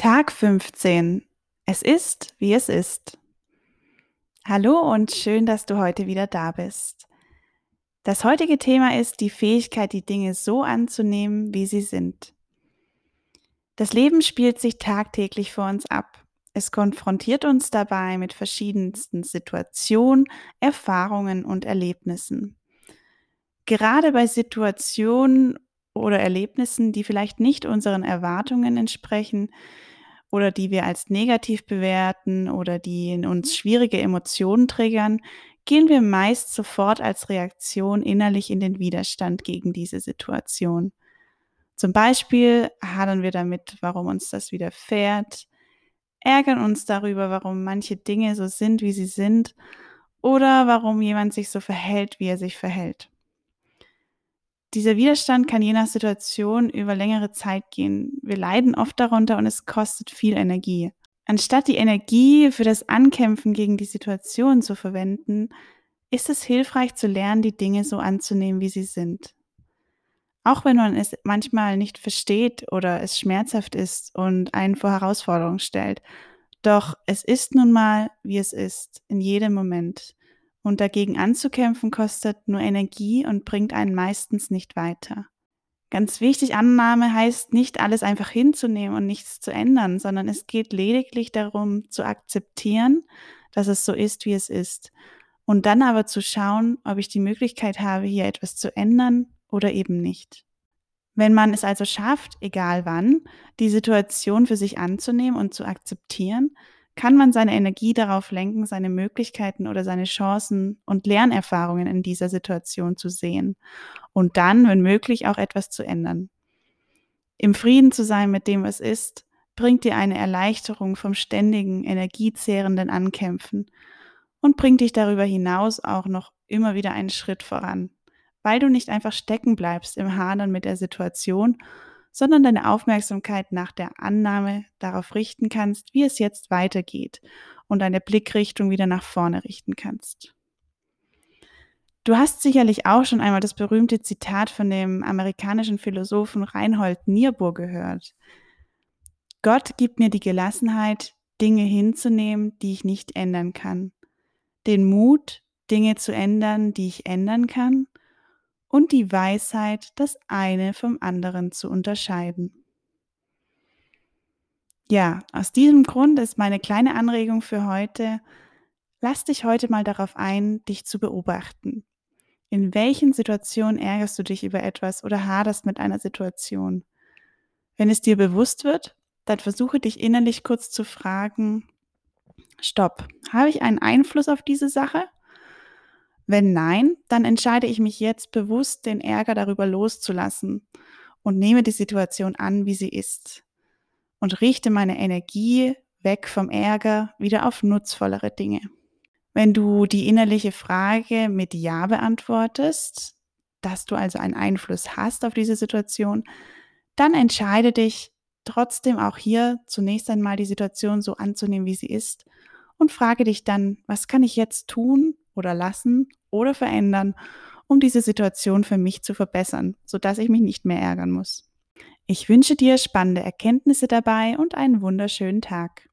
Tag 15. Es ist, wie es ist. Hallo und schön, dass du heute wieder da bist. Das heutige Thema ist die Fähigkeit, die Dinge so anzunehmen, wie sie sind. Das Leben spielt sich tagtäglich vor uns ab. Es konfrontiert uns dabei mit verschiedensten Situationen, Erfahrungen und Erlebnissen. Gerade bei Situationen oder Erlebnissen, die vielleicht nicht unseren Erwartungen entsprechen oder die wir als negativ bewerten oder die in uns schwierige Emotionen triggern, gehen wir meist sofort als Reaktion innerlich in den Widerstand gegen diese Situation. Zum Beispiel hadern wir damit, warum uns das widerfährt, ärgern uns darüber, warum manche Dinge so sind, wie sie sind, oder warum jemand sich so verhält, wie er sich verhält. Dieser Widerstand kann je nach Situation über längere Zeit gehen. Wir leiden oft darunter und es kostet viel Energie. Anstatt die Energie für das Ankämpfen gegen die Situation zu verwenden, ist es hilfreich zu lernen, die Dinge so anzunehmen, wie sie sind. Auch wenn man es manchmal nicht versteht oder es schmerzhaft ist und einen vor Herausforderungen stellt. Doch es ist nun mal, wie es ist, in jedem Moment. Und dagegen anzukämpfen kostet nur Energie und bringt einen meistens nicht weiter. Ganz wichtig, Annahme heißt nicht alles einfach hinzunehmen und nichts zu ändern, sondern es geht lediglich darum zu akzeptieren, dass es so ist, wie es ist. Und dann aber zu schauen, ob ich die Möglichkeit habe, hier etwas zu ändern oder eben nicht. Wenn man es also schafft, egal wann, die Situation für sich anzunehmen und zu akzeptieren, kann man seine Energie darauf lenken, seine Möglichkeiten oder seine Chancen und Lernerfahrungen in dieser Situation zu sehen und dann, wenn möglich, auch etwas zu ändern. Im Frieden zu sein mit dem, was ist, bringt dir eine Erleichterung vom ständigen, energiezehrenden Ankämpfen und bringt dich darüber hinaus auch noch immer wieder einen Schritt voran, weil du nicht einfach stecken bleibst im Hadern mit der Situation, sondern deine Aufmerksamkeit nach der Annahme darauf richten kannst, wie es jetzt weitergeht und deine Blickrichtung wieder nach vorne richten kannst. Du hast sicherlich auch schon einmal das berühmte Zitat von dem amerikanischen Philosophen Reinhold Niebuhr gehört. Gott gibt mir die Gelassenheit, Dinge hinzunehmen, die ich nicht ändern kann, den Mut, Dinge zu ändern, die ich ändern kann, und die Weisheit, das eine vom anderen zu unterscheiden. Ja, aus diesem Grund ist meine kleine Anregung für heute, lass dich heute mal darauf ein, dich zu beobachten. In welchen Situationen ärgerst du dich über etwas oder haderst mit einer Situation? Wenn es dir bewusst wird, dann versuche dich innerlich kurz zu fragen, stopp, habe ich einen Einfluss auf diese Sache? Wenn nein, dann entscheide ich mich jetzt bewusst, den Ärger darüber loszulassen und nehme die Situation an, wie sie ist und richte meine Energie weg vom Ärger wieder auf nutzvollere Dinge. Wenn du die innerliche Frage mit Ja beantwortest, dass du also einen Einfluss hast auf diese Situation, dann entscheide dich trotzdem auch hier zunächst einmal die Situation so anzunehmen, wie sie ist und frage dich dann, was kann ich jetzt tun oder lassen, oder verändern, um diese Situation für mich zu verbessern, sodass ich mich nicht mehr ärgern muss. Ich wünsche dir spannende Erkenntnisse dabei und einen wunderschönen Tag.